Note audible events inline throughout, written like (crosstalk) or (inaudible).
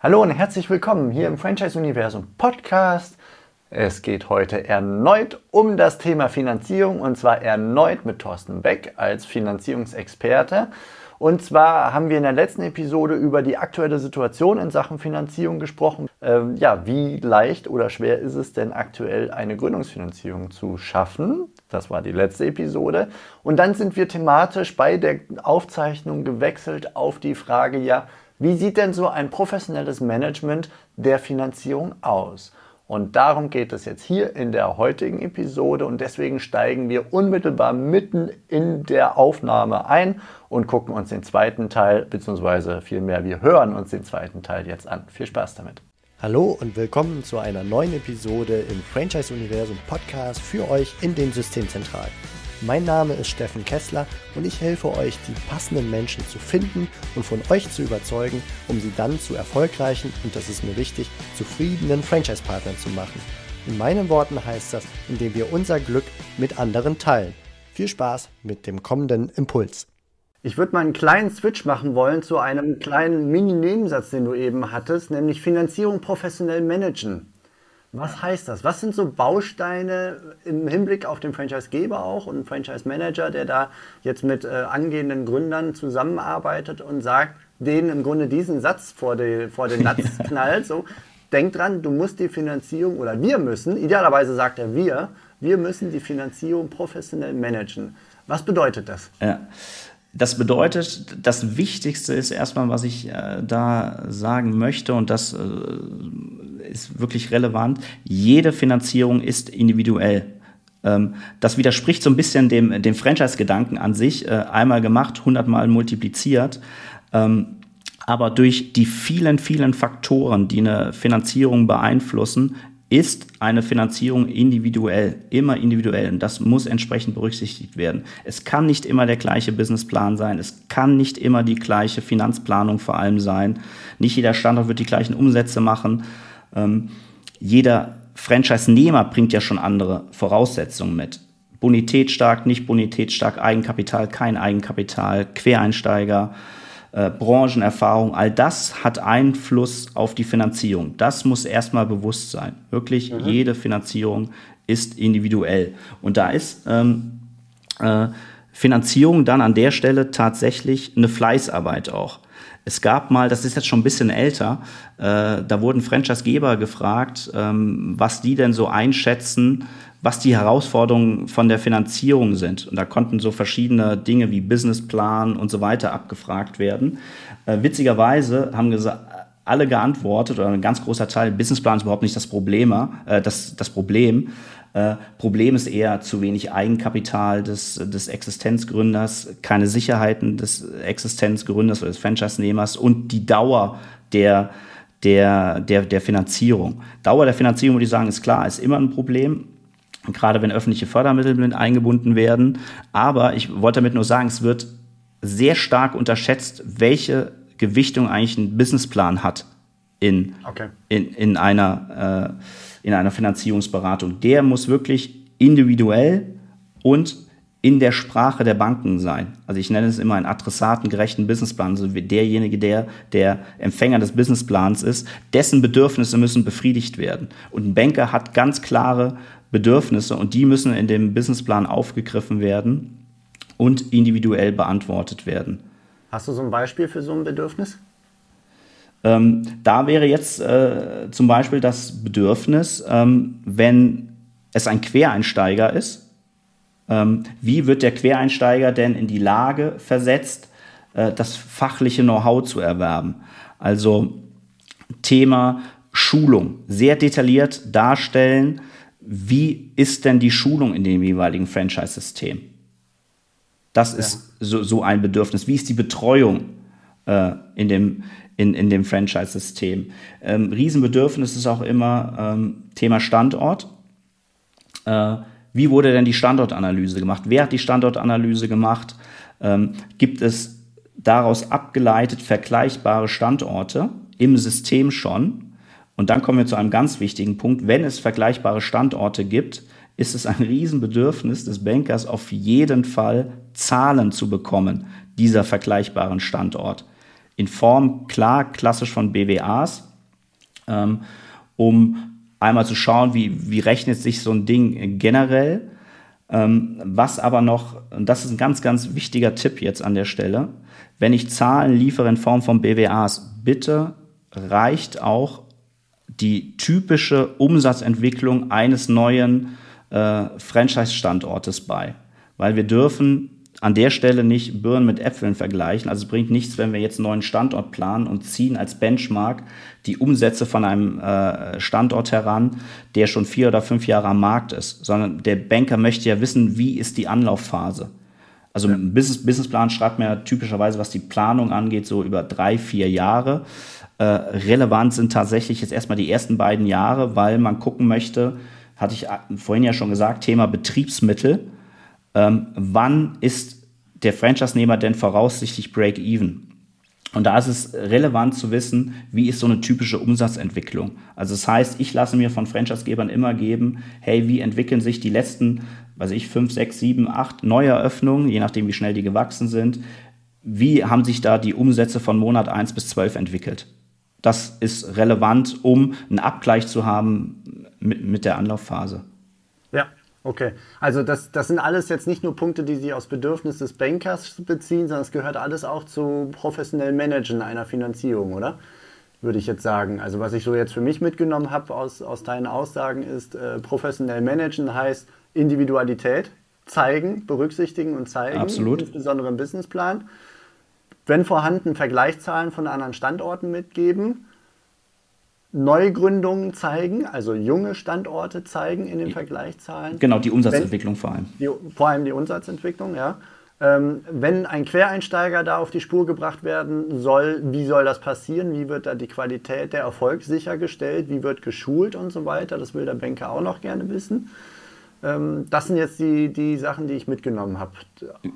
Hallo und herzlich willkommen hier im Franchise Universum Podcast. Es geht heute erneut um das Thema Finanzierung und zwar erneut mit Thorsten Beck als Finanzierungsexperte. Und zwar haben wir in der letzten Episode über die aktuelle Situation in Sachen Finanzierung gesprochen. Ähm, ja, wie leicht oder schwer ist es denn aktuell eine Gründungsfinanzierung zu schaffen? Das war die letzte Episode. Und dann sind wir thematisch bei der Aufzeichnung gewechselt auf die Frage, ja, wie sieht denn so ein professionelles Management der Finanzierung aus? Und darum geht es jetzt hier in der heutigen Episode und deswegen steigen wir unmittelbar mitten in der Aufnahme ein und gucken uns den zweiten Teil, beziehungsweise vielmehr wir hören uns den zweiten Teil jetzt an. Viel Spaß damit. Hallo und willkommen zu einer neuen Episode im Franchise Universum Podcast für euch in den Systemzentralen. Mein Name ist Steffen Kessler und ich helfe euch, die passenden Menschen zu finden und von euch zu überzeugen, um sie dann zu erfolgreichen und das ist mir wichtig, zufriedenen Franchise-Partnern zu machen. In meinen Worten heißt das, indem wir unser Glück mit anderen teilen. Viel Spaß mit dem kommenden Impuls. Ich würde mal einen kleinen Switch machen wollen zu einem kleinen Mini-Nebensatz, den du eben hattest, nämlich Finanzierung professionell managen. Was heißt das? Was sind so Bausteine im Hinblick auf den Franchisegeber auch und Franchise-Manager, der da jetzt mit äh, angehenden Gründern zusammenarbeitet und sagt, denen im Grunde diesen Satz vor, die, vor den Latz (laughs) knallt, so, denk dran, du musst die Finanzierung oder wir müssen, idealerweise sagt er wir, wir müssen die Finanzierung professionell managen. Was bedeutet das? Ja. Das bedeutet, das Wichtigste ist erstmal, was ich äh, da sagen möchte, und das äh, ist wirklich relevant, jede Finanzierung ist individuell. Ähm, das widerspricht so ein bisschen dem, dem Franchise-Gedanken an sich. Äh, einmal gemacht, hundertmal multipliziert. Ähm, aber durch die vielen, vielen Faktoren, die eine Finanzierung beeinflussen, ist eine Finanzierung individuell, immer individuell. Und das muss entsprechend berücksichtigt werden. Es kann nicht immer der gleiche Businessplan sein. Es kann nicht immer die gleiche Finanzplanung vor allem sein. Nicht jeder Standort wird die gleichen Umsätze machen. Ähm, jeder Franchise-Nehmer bringt ja schon andere Voraussetzungen mit. Bonität stark, nicht Bonität stark, Eigenkapital, kein Eigenkapital, Quereinsteiger, äh, Branchenerfahrung, all das hat Einfluss auf die Finanzierung. Das muss erstmal bewusst sein. Wirklich, mhm. jede Finanzierung ist individuell. Und da ist ähm, äh, Finanzierung dann an der Stelle tatsächlich eine Fleißarbeit auch. Es gab mal, das ist jetzt schon ein bisschen älter, äh, da wurden Franchisegeber gefragt, ähm, was die denn so einschätzen, was die Herausforderungen von der Finanzierung sind. Und da konnten so verschiedene Dinge wie Businessplan und so weiter abgefragt werden. Äh, witzigerweise haben gesagt, alle geantwortet oder ein ganz großer Teil, Businessplan ist überhaupt nicht das Problem, äh, das, das Problem. Äh, Problem ist eher zu wenig Eigenkapital des, des Existenzgründers, keine Sicherheiten des Existenzgründers oder des Franchise-Nehmers und die Dauer der, der, der, der Finanzierung. Dauer der Finanzierung, würde ich sagen, ist klar, ist immer ein Problem gerade wenn öffentliche Fördermittel mit eingebunden werden. Aber ich wollte damit nur sagen, es wird sehr stark unterschätzt, welche Gewichtung eigentlich ein Businessplan hat in, okay. in, in, einer, äh, in einer Finanzierungsberatung. Der muss wirklich individuell und in der Sprache der Banken sein. Also ich nenne es immer einen adressatengerechten Businessplan. Also derjenige, der der Empfänger des Businessplans ist, dessen Bedürfnisse müssen befriedigt werden. Und ein Banker hat ganz klare Bedürfnisse und die müssen in dem Businessplan aufgegriffen werden und individuell beantwortet werden. Hast du so ein Beispiel für so ein Bedürfnis? Ähm, da wäre jetzt äh, zum Beispiel das Bedürfnis, ähm, wenn es ein Quereinsteiger ist, ähm, wie wird der Quereinsteiger denn in die Lage versetzt, äh, das fachliche Know-how zu erwerben? Also Thema Schulung, sehr detailliert darstellen, wie ist denn die Schulung in dem jeweiligen Franchise-System? Das ja. ist so, so, ein Bedürfnis. Wie ist die Betreuung äh, in dem, in, in dem Franchise-System? Ähm, Riesenbedürfnis ist auch immer ähm, Thema Standort. Äh, wie wurde denn die Standortanalyse gemacht? Wer hat die Standortanalyse gemacht? Ähm, gibt es daraus abgeleitet vergleichbare Standorte im System schon? Und dann kommen wir zu einem ganz wichtigen Punkt. Wenn es vergleichbare Standorte gibt, ist es ein Riesenbedürfnis des Bankers, auf jeden Fall Zahlen zu bekommen, dieser vergleichbaren Standort. In Form klar klassisch von BWAs, ähm, um einmal zu schauen, wie, wie rechnet sich so ein Ding generell. Ähm, was aber noch, und das ist ein ganz, ganz wichtiger Tipp jetzt an der Stelle, wenn ich Zahlen liefere in Form von BWAs, bitte reicht auch die typische Umsatzentwicklung eines neuen äh, Franchise-Standortes bei. Weil wir dürfen an der Stelle nicht Birnen mit Äpfeln vergleichen. Also es bringt nichts, wenn wir jetzt einen neuen Standort planen und ziehen als Benchmark die Umsätze von einem äh, Standort heran, der schon vier oder fünf Jahre am Markt ist, sondern der Banker möchte ja wissen, wie ist die Anlaufphase. Also ja. ein Business, Businessplan schreibt mir typischerweise, was die Planung angeht, so über drei, vier Jahre. Äh, relevant sind tatsächlich jetzt erstmal die ersten beiden Jahre, weil man gucken möchte, hatte ich vorhin ja schon gesagt, Thema Betriebsmittel ähm, wann ist der Franchise-Nehmer denn voraussichtlich Break-Even? Und da ist es relevant zu wissen, wie ist so eine typische Umsatzentwicklung. Also das heißt, ich lasse mir von Franchise-Gebern immer geben, hey, wie entwickeln sich die letzten, weiß ich, fünf, sechs, sieben, acht Neueröffnungen, je nachdem, wie schnell die gewachsen sind. Wie haben sich da die Umsätze von Monat 1 bis 12 entwickelt? Das ist relevant, um einen Abgleich zu haben mit, mit der Anlaufphase. Okay, also das, das sind alles jetzt nicht nur Punkte, die sich aus Bedürfnis des Bankers beziehen, sondern es gehört alles auch zu professionellen Managen einer Finanzierung, oder? Würde ich jetzt sagen. Also was ich so jetzt für mich mitgenommen habe aus, aus deinen Aussagen ist, äh, professionell managen heißt Individualität zeigen, berücksichtigen und zeigen. Absolut. Insbesondere im Businessplan. Wenn vorhanden, Vergleichszahlen von anderen Standorten mitgeben Neugründungen zeigen, also junge Standorte zeigen in den Vergleichszahlen. Genau, die Umsatzentwicklung Wenn, vor allem. Die, vor allem die Umsatzentwicklung, ja. Ähm, wenn ein Quereinsteiger da auf die Spur gebracht werden soll, wie soll das passieren? Wie wird da die Qualität, der Erfolg sichergestellt? Wie wird geschult und so weiter? Das will der Banker auch noch gerne wissen. Ähm, das sind jetzt die, die Sachen, die ich mitgenommen habe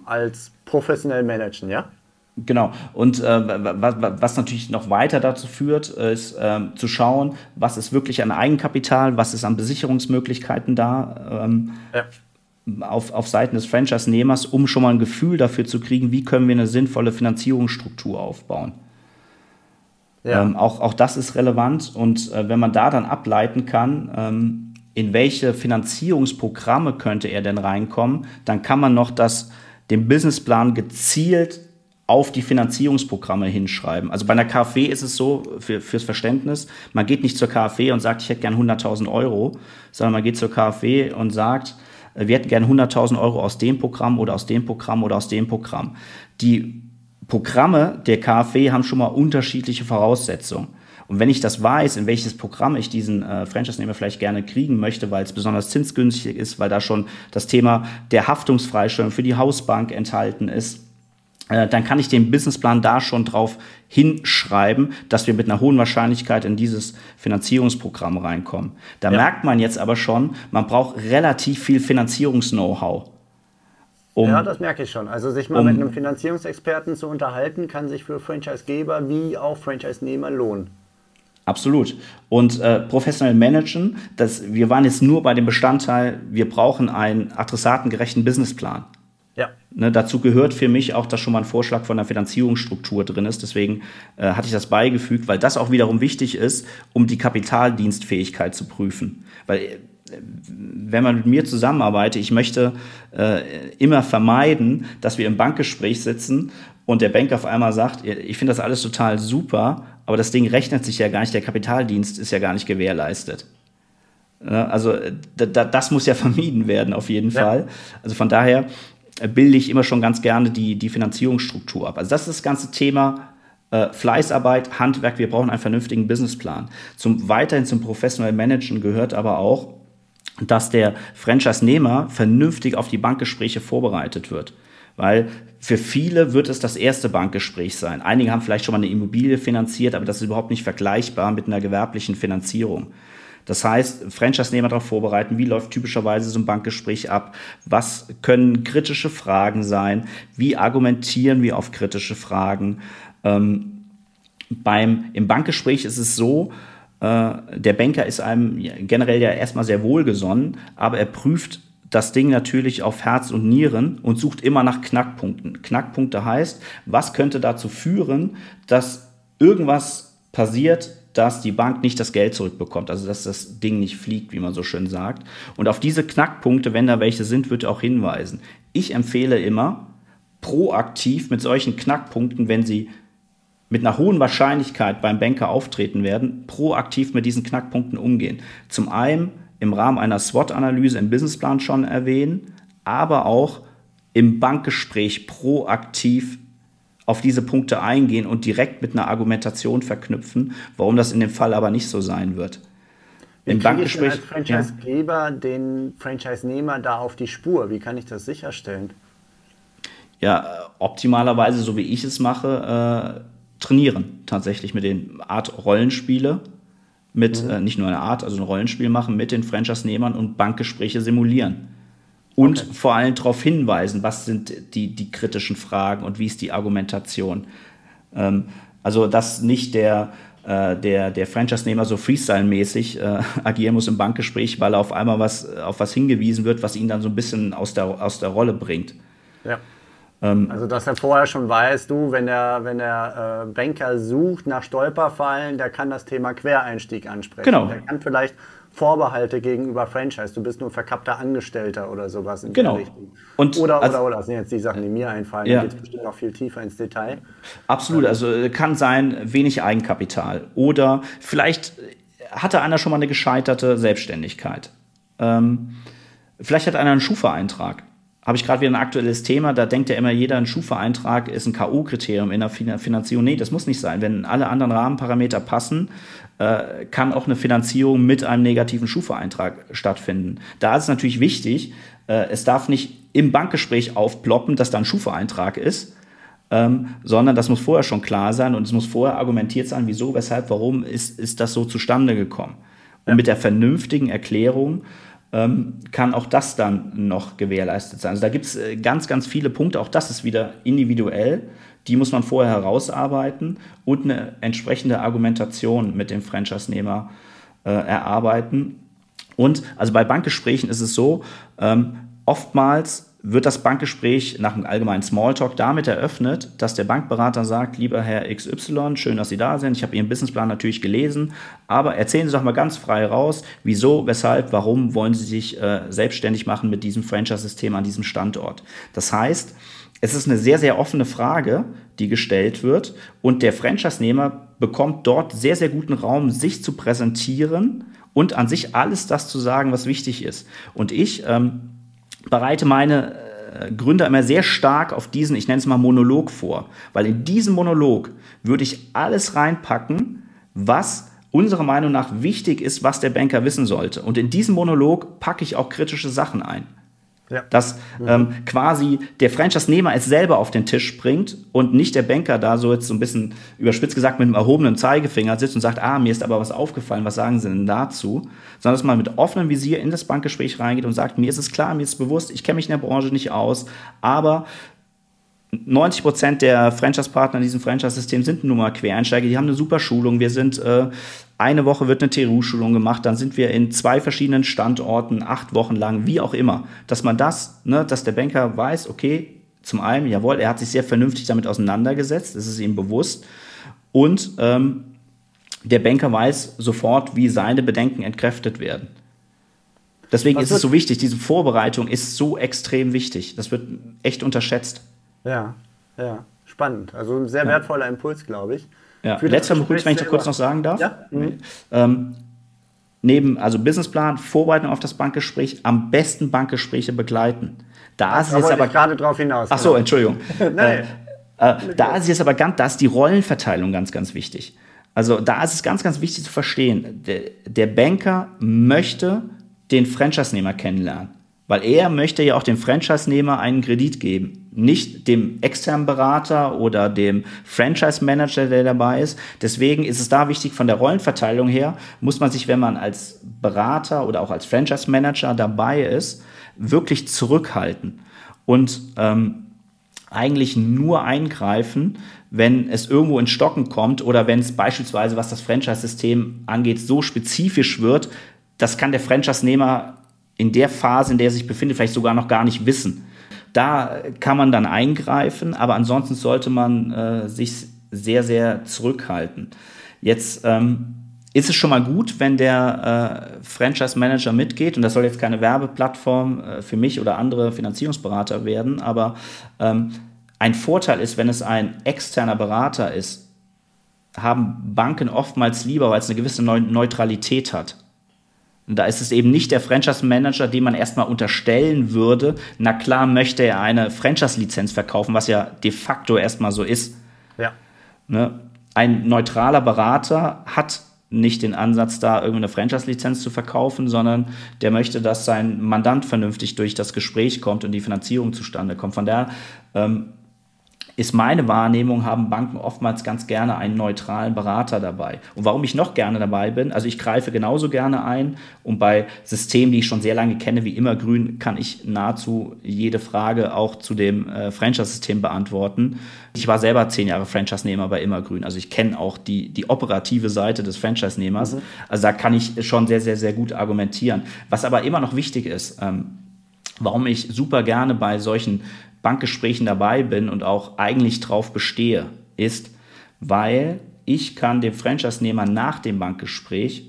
als professionell managen, ja? Genau. Und äh, was, was natürlich noch weiter dazu führt, ist äh, zu schauen, was ist wirklich an Eigenkapital, was ist an Besicherungsmöglichkeiten da ähm, ja. auf, auf Seiten des Franchise-Nehmers, um schon mal ein Gefühl dafür zu kriegen, wie können wir eine sinnvolle Finanzierungsstruktur aufbauen. Ja. Ähm, auch, auch das ist relevant und äh, wenn man da dann ableiten kann, ähm, in welche Finanzierungsprogramme könnte er denn reinkommen, dann kann man noch das, den Businessplan gezielt auf die Finanzierungsprogramme hinschreiben. Also bei einer KfW ist es so, für, fürs Verständnis, man geht nicht zur KfW und sagt, ich hätte gern 100.000 Euro, sondern man geht zur KfW und sagt, äh, wir hätten gern 100.000 Euro aus dem Programm oder aus dem Programm oder aus dem Programm. Die Programme der KfW haben schon mal unterschiedliche Voraussetzungen. Und wenn ich das weiß, in welches Programm ich diesen äh, Franchise-Nehmer vielleicht gerne kriegen möchte, weil es besonders zinsgünstig ist, weil da schon das Thema der Haftungsfreistellung für die Hausbank enthalten ist, dann kann ich den Businessplan da schon drauf hinschreiben, dass wir mit einer hohen Wahrscheinlichkeit in dieses Finanzierungsprogramm reinkommen. Da ja. merkt man jetzt aber schon, man braucht relativ viel Finanzierungs-Know-how. Um, ja, das merke ich schon. Also sich mal um, mit einem Finanzierungsexperten zu unterhalten, kann sich für Franchisegeber wie auch Franchise-Nehmer lohnen. Absolut. Und äh, professionell managen, das, wir waren jetzt nur bei dem Bestandteil, wir brauchen einen adressatengerechten Businessplan. Ne, dazu gehört für mich auch, dass schon mal ein Vorschlag von der Finanzierungsstruktur drin ist. Deswegen äh, hatte ich das beigefügt, weil das auch wiederum wichtig ist, um die Kapitaldienstfähigkeit zu prüfen. Weil äh, wenn man mit mir zusammenarbeitet, ich möchte äh, immer vermeiden, dass wir im Bankgespräch sitzen und der Bank auf einmal sagt, ich finde das alles total super, aber das Ding rechnet sich ja gar nicht, der Kapitaldienst ist ja gar nicht gewährleistet. Also das muss ja (laughs) vermieden werden auf jeden ja. Fall. Also von daher bilde ich immer schon ganz gerne die, die Finanzierungsstruktur ab. Also das ist das ganze Thema äh, Fleißarbeit, Handwerk, wir brauchen einen vernünftigen Businessplan. Zum, weiterhin zum professionellen Managen gehört aber auch, dass der Franchise-Nehmer vernünftig auf die Bankgespräche vorbereitet wird. Weil für viele wird es das erste Bankgespräch sein. Einige haben vielleicht schon mal eine Immobilie finanziert, aber das ist überhaupt nicht vergleichbar mit einer gewerblichen Finanzierung. Das heißt, Franchise-Nehmer darauf vorbereiten, wie läuft typischerweise so ein Bankgespräch ab, was können kritische Fragen sein, wie argumentieren wir auf kritische Fragen. Ähm, beim, Im Bankgespräch ist es so, äh, der Banker ist einem generell ja erstmal sehr wohlgesonnen, aber er prüft das Ding natürlich auf Herz und Nieren und sucht immer nach Knackpunkten. Knackpunkte heißt, was könnte dazu führen, dass irgendwas passiert, dass die Bank nicht das Geld zurückbekommt, also dass das Ding nicht fliegt, wie man so schön sagt. Und auf diese Knackpunkte, wenn da welche sind, wird auch hinweisen. Ich empfehle immer, proaktiv mit solchen Knackpunkten, wenn sie mit einer hohen Wahrscheinlichkeit beim Banker auftreten werden, proaktiv mit diesen Knackpunkten umgehen. Zum einen im Rahmen einer SWOT-Analyse im Businessplan schon erwähnen, aber auch im Bankgespräch proaktiv auf diese Punkte eingehen und direkt mit einer Argumentation verknüpfen, warum das in dem Fall aber nicht so sein wird. Wie Im Bankgespräch. Ich als Franchisegeber ja. den Franchise-Nehmer da auf die Spur? Wie kann ich das sicherstellen? Ja, optimalerweise, so wie ich es mache, äh, trainieren tatsächlich mit den Art Rollenspiele, mit mhm. äh, nicht nur eine Art, also ein Rollenspiel machen mit den Franchise-Nehmern und Bankgespräche simulieren. Und okay. vor allem darauf hinweisen, was sind die, die kritischen Fragen und wie ist die Argumentation. Ähm, also, dass nicht der, äh, der, der Franchise-Nehmer so Freestyle-mäßig äh, agieren muss im Bankgespräch, weil er auf einmal was, auf was hingewiesen wird, was ihn dann so ein bisschen aus der, aus der Rolle bringt. Ja. Ähm, also, dass er vorher schon weiß, du, wenn der, wenn der äh, Banker sucht nach Stolperfallen, der kann das Thema Quereinstieg ansprechen. Genau. Der kann vielleicht Vorbehalte gegenüber Franchise. Du bist nur verkappter Angestellter oder sowas in genau. Richtung. Und oder, also, oder, oder. Das sind jetzt die Sachen, die mir einfallen. Ja. Da geht es bestimmt noch viel tiefer ins Detail. Absolut. Also äh, kann sein, wenig Eigenkapital. Oder vielleicht hatte einer schon mal eine gescheiterte Selbstständigkeit. Ähm, vielleicht hat einer einen Schufa-Eintrag habe ich gerade wieder ein aktuelles Thema, da denkt ja immer jeder, ein Schufa-Eintrag ist ein K.O.-Kriterium in der Finanzierung. Nee, das muss nicht sein. Wenn alle anderen Rahmenparameter passen, äh, kann auch eine Finanzierung mit einem negativen Schufa-Eintrag stattfinden. Da ist es natürlich wichtig, äh, es darf nicht im Bankgespräch aufploppen, dass da ein Schufa-Eintrag ist, ähm, sondern das muss vorher schon klar sein und es muss vorher argumentiert sein, wieso, weshalb, warum ist, ist das so zustande gekommen. Und mit der vernünftigen Erklärung ähm, kann auch das dann noch gewährleistet sein. Also da gibt es äh, ganz, ganz viele Punkte. Auch das ist wieder individuell. Die muss man vorher herausarbeiten und eine entsprechende Argumentation mit dem Franchise-Nehmer äh, erarbeiten. Und also bei Bankgesprächen ist es so, ähm, oftmals wird das Bankgespräch nach einem allgemeinen Smalltalk damit eröffnet, dass der Bankberater sagt, lieber Herr XY, schön, dass Sie da sind. Ich habe Ihren Businessplan natürlich gelesen, aber erzählen Sie doch mal ganz frei raus, wieso, weshalb, warum wollen Sie sich äh, selbstständig machen mit diesem Franchise-System an diesem Standort. Das heißt, es ist eine sehr, sehr offene Frage, die gestellt wird und der Franchise-Nehmer bekommt dort sehr, sehr guten Raum, sich zu präsentieren und an sich alles das zu sagen, was wichtig ist. Und ich ähm, bereite meine äh, Gründer immer sehr stark auf diesen, ich nenne es mal Monolog vor, weil in diesem Monolog würde ich alles reinpacken, was unserer Meinung nach wichtig ist, was der Banker wissen sollte. Und in diesem Monolog packe ich auch kritische Sachen ein. Ja. Dass ähm, quasi der Franchise-Nehmer es selber auf den Tisch bringt und nicht der Banker da so jetzt so ein bisschen überspitzt gesagt mit einem erhobenen Zeigefinger sitzt und sagt, ah, mir ist aber was aufgefallen, was sagen Sie denn dazu? Sondern dass man mit offenem Visier in das Bankgespräch reingeht und sagt, mir ist es klar, mir ist es bewusst, ich kenne mich in der Branche nicht aus, aber 90 Prozent der Franchise-Partner in diesem Franchise-System sind nun mal Quereinsteiger, die haben eine super Schulung. Wir sind, äh, eine Woche wird eine TRU-Schulung gemacht, dann sind wir in zwei verschiedenen Standorten, acht Wochen lang, wie auch immer. Dass man das, ne, dass der Banker weiß, okay, zum einen, jawohl, er hat sich sehr vernünftig damit auseinandergesetzt, das ist ihm bewusst. Und ähm, der Banker weiß sofort, wie seine Bedenken entkräftet werden. Deswegen Was ist es so wichtig, diese Vorbereitung ist so extrem wichtig. Das wird echt unterschätzt. Ja, ja, spannend. Also ein sehr wertvoller Impuls, glaube ich. Ja. Letzter Impuls, wenn ich da kurz noch sagen darf. Ja. Mhm. Ähm, neben, also Businessplan, Vorbereitung auf das Bankgespräch, am besten Bankgespräche begleiten. Da ist es aber gerade drauf hinaus. Ach so, genau. Entschuldigung. (laughs) Nein. Äh, äh, da ist es aber ganz, da ist die Rollenverteilung ganz, ganz wichtig. Also da ist es ganz, ganz wichtig zu verstehen, der, der Banker möchte den Franchise-Nehmer kennenlernen. Weil er möchte ja auch dem Franchise-Nehmer einen Kredit geben. Nicht dem externen Berater oder dem Franchise-Manager, der dabei ist. Deswegen ist es da wichtig, von der Rollenverteilung her, muss man sich, wenn man als Berater oder auch als Franchise-Manager dabei ist, wirklich zurückhalten. Und ähm, eigentlich nur eingreifen, wenn es irgendwo in Stocken kommt oder wenn es beispielsweise, was das Franchise-System angeht, so spezifisch wird, das kann der Franchise-Nehmer in der Phase, in der er sich befindet, vielleicht sogar noch gar nicht wissen. Da kann man dann eingreifen, aber ansonsten sollte man äh, sich sehr, sehr zurückhalten. Jetzt ähm, ist es schon mal gut, wenn der äh, Franchise Manager mitgeht, und das soll jetzt keine Werbeplattform äh, für mich oder andere Finanzierungsberater werden, aber ähm, ein Vorteil ist, wenn es ein externer Berater ist, haben Banken oftmals lieber, weil es eine gewisse Neutralität hat. Und da ist es eben nicht der Franchise-Manager, dem man erstmal unterstellen würde, na klar möchte er eine Franchise-Lizenz verkaufen, was ja de facto erstmal so ist. Ja. Ne? Ein neutraler Berater hat nicht den Ansatz, da irgendeine Franchise-Lizenz zu verkaufen, sondern der möchte, dass sein Mandant vernünftig durch das Gespräch kommt und die Finanzierung zustande kommt. Von daher ähm, ist meine Wahrnehmung, haben Banken oftmals ganz gerne einen neutralen Berater dabei. Und warum ich noch gerne dabei bin, also ich greife genauso gerne ein und bei Systemen, die ich schon sehr lange kenne, wie immer grün, kann ich nahezu jede Frage auch zu dem äh, Franchise-System beantworten. Ich war selber zehn Jahre Franchise-Nehmer bei Immergrün, also ich kenne auch die, die operative Seite des Franchise-Nehmers. Mhm. Also da kann ich schon sehr, sehr, sehr gut argumentieren. Was aber immer noch wichtig ist, ähm, warum ich super gerne bei solchen Bankgesprächen dabei bin und auch eigentlich drauf bestehe, ist, weil ich kann dem Franchise-Nehmer nach dem Bankgespräch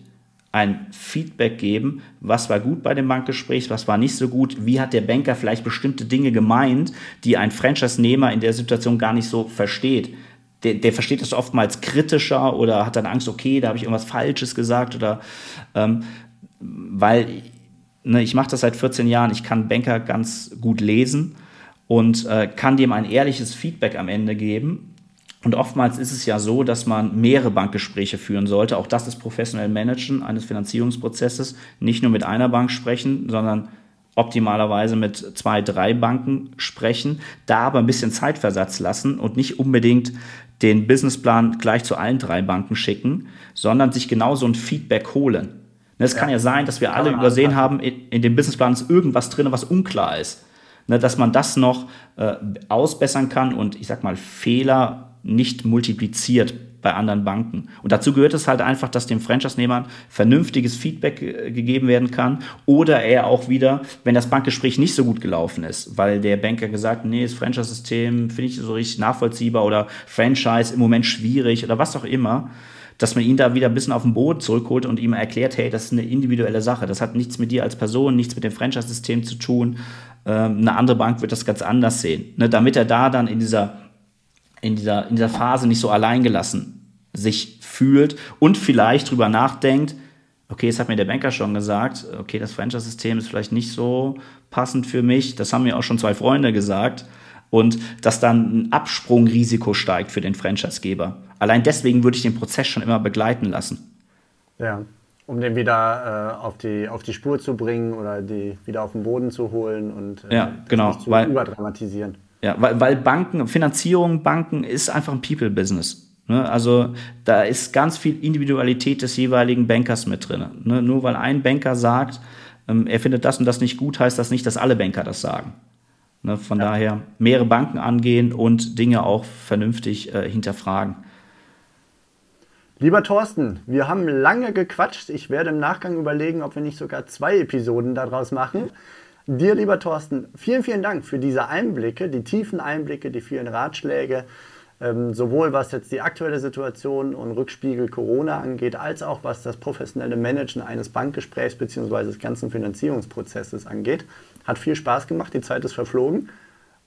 ein Feedback geben, was war gut bei dem Bankgespräch, was war nicht so gut, wie hat der Banker vielleicht bestimmte Dinge gemeint, die ein Franchise-Nehmer in der Situation gar nicht so versteht. Der, der versteht das oftmals kritischer oder hat dann Angst, okay, da habe ich irgendwas Falsches gesagt oder ähm, weil ne, ich mache das seit 14 Jahren, ich kann Banker ganz gut lesen und äh, kann dem ein ehrliches Feedback am Ende geben. Und oftmals ist es ja so, dass man mehrere Bankgespräche führen sollte. Auch das ist professionell Managen eines Finanzierungsprozesses. Nicht nur mit einer Bank sprechen, sondern optimalerweise mit zwei, drei Banken sprechen, da aber ein bisschen Zeitversatz lassen und nicht unbedingt den Businessplan gleich zu allen drei Banken schicken, sondern sich genauso ein Feedback holen. Es ja. kann ja sein, dass wir alle übersehen haben, in, in dem Businessplan ist irgendwas drin, was unklar ist ne, dass man das noch äh, ausbessern kann und ich sag mal Fehler nicht multipliziert bei anderen Banken. Und dazu gehört es halt einfach, dass dem Franchise-Nehmern vernünftiges Feedback äh, gegeben werden kann oder er auch wieder, wenn das Bankgespräch nicht so gut gelaufen ist, weil der Banker gesagt, nee, das Franchise-System finde ich so richtig nachvollziehbar oder Franchise im Moment schwierig oder was auch immer, dass man ihn da wieder ein bisschen auf den Boden zurückholt und ihm erklärt, hey, das ist eine individuelle Sache. Das hat nichts mit dir als Person, nichts mit dem Franchise-System zu tun. Ähm, eine andere Bank wird das ganz anders sehen. Ne, damit er da dann in dieser, in, dieser, in dieser Phase nicht so alleingelassen sich fühlt und vielleicht drüber nachdenkt, okay, das hat mir der Banker schon gesagt, okay, das Franchise-System ist vielleicht nicht so passend für mich, das haben mir auch schon zwei Freunde gesagt und dass dann ein Absprungrisiko steigt für den Franchisegeber. Allein deswegen würde ich den Prozess schon immer begleiten lassen. Ja, um den wieder äh, auf, die, auf die Spur zu bringen oder die wieder auf den Boden zu holen und äh, ja, genau, nicht zu weil, überdramatisieren. Ja, weil, weil Banken, Finanzierung, Banken ist einfach ein People-Business. Ne? Also da ist ganz viel Individualität des jeweiligen Bankers mit drin. Ne? Nur weil ein Banker sagt, ähm, er findet das und das nicht gut, heißt das nicht, dass alle Banker das sagen. Ne, von ja. daher mehrere Banken angehen und Dinge auch vernünftig äh, hinterfragen. Lieber Thorsten, wir haben lange gequatscht. Ich werde im Nachgang überlegen, ob wir nicht sogar zwei Episoden daraus machen. Dir, lieber Thorsten, vielen, vielen Dank für diese Einblicke, die tiefen Einblicke, die vielen Ratschläge, ähm, sowohl was jetzt die aktuelle Situation und Rückspiegel Corona angeht, als auch was das professionelle Managen eines Bankgesprächs bzw. des ganzen Finanzierungsprozesses angeht. Hat viel Spaß gemacht, die Zeit ist verflogen.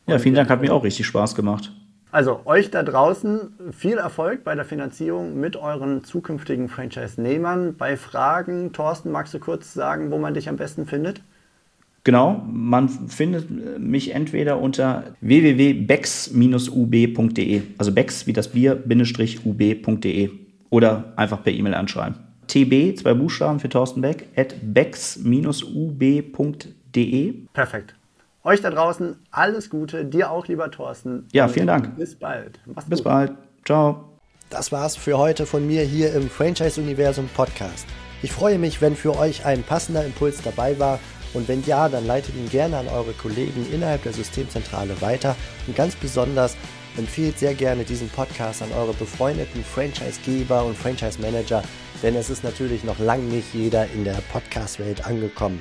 Ja, vielen Dank, hat mir auch richtig Spaß gemacht. Also euch da draußen viel Erfolg bei der Finanzierung mit euren zukünftigen Franchise-Nehmern. Bei Fragen, Thorsten, magst du kurz sagen, wo man dich am besten findet? Genau, man findet mich entweder unter www.bex-ub.de, also bex wie das Bier-ub.de oder einfach per E-Mail anschreiben. TB, zwei Buchstaben für Thorsten Beck, at bex-ub.de. Perfekt. Euch da draußen alles Gute, dir auch, lieber Thorsten. Ja, vielen Dank. Bis bald. Mach's Bis gut. bald. Ciao. Das war's für heute von mir hier im Franchise-Universum Podcast. Ich freue mich, wenn für euch ein passender Impuls dabei war und wenn ja, dann leitet ihn gerne an eure Kollegen innerhalb der Systemzentrale weiter. Und ganz besonders empfehlt sehr gerne diesen Podcast an eure befreundeten Franchisegeber und Franchise Manager, denn es ist natürlich noch lang nicht jeder in der Podcast-Welt angekommen.